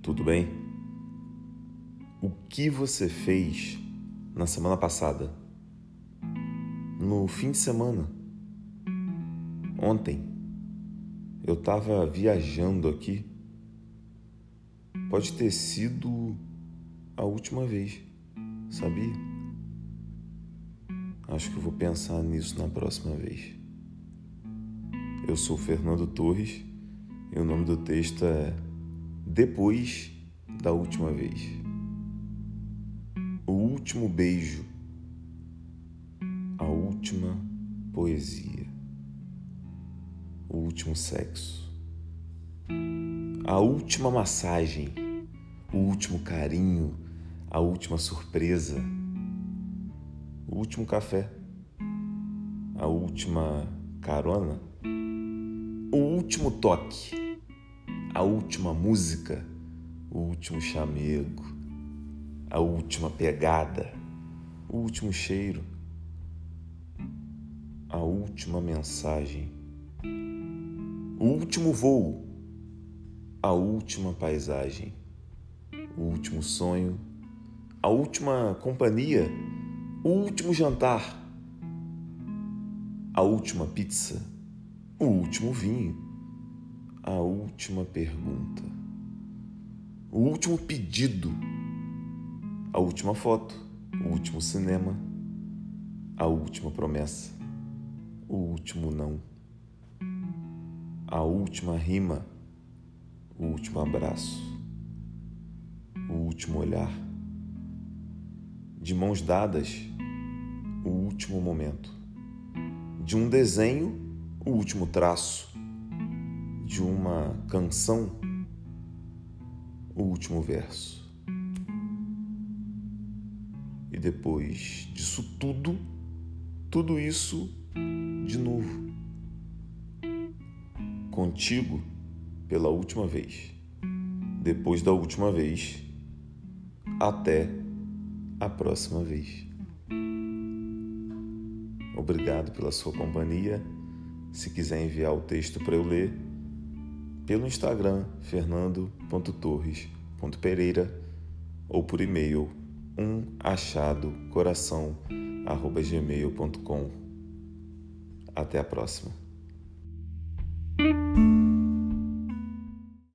tudo bem? O que você fez na semana passada? No fim de semana? Ontem? Eu estava viajando aqui. Pode ter sido a última vez, sabia? Acho que vou pensar nisso na próxima vez. Eu sou Fernando Torres e o nome do texto é Depois da Última Vez. O último beijo, a última poesia, o último sexo, a última massagem, o último carinho, a última surpresa, o último café, a última carona. O último toque, a última música, o último chamego, a última pegada, o último cheiro, a última mensagem, o último voo, a última paisagem, o último sonho, a última companhia, o último jantar, a última pizza o último vinho, a última pergunta, o último pedido, a última foto, o último cinema, a última promessa, o último não, a última rima, o último abraço, o último olhar, de mãos dadas, o último momento, de um desenho o último traço de uma canção, o último verso. E depois disso tudo, tudo isso de novo. Contigo pela última vez. Depois da última vez, até a próxima vez. Obrigado pela sua companhia se quiser enviar o texto para eu ler, pelo Instagram fernando.torres.pereira ou por e-mail umachadocoração@gmail.com. Até a próxima.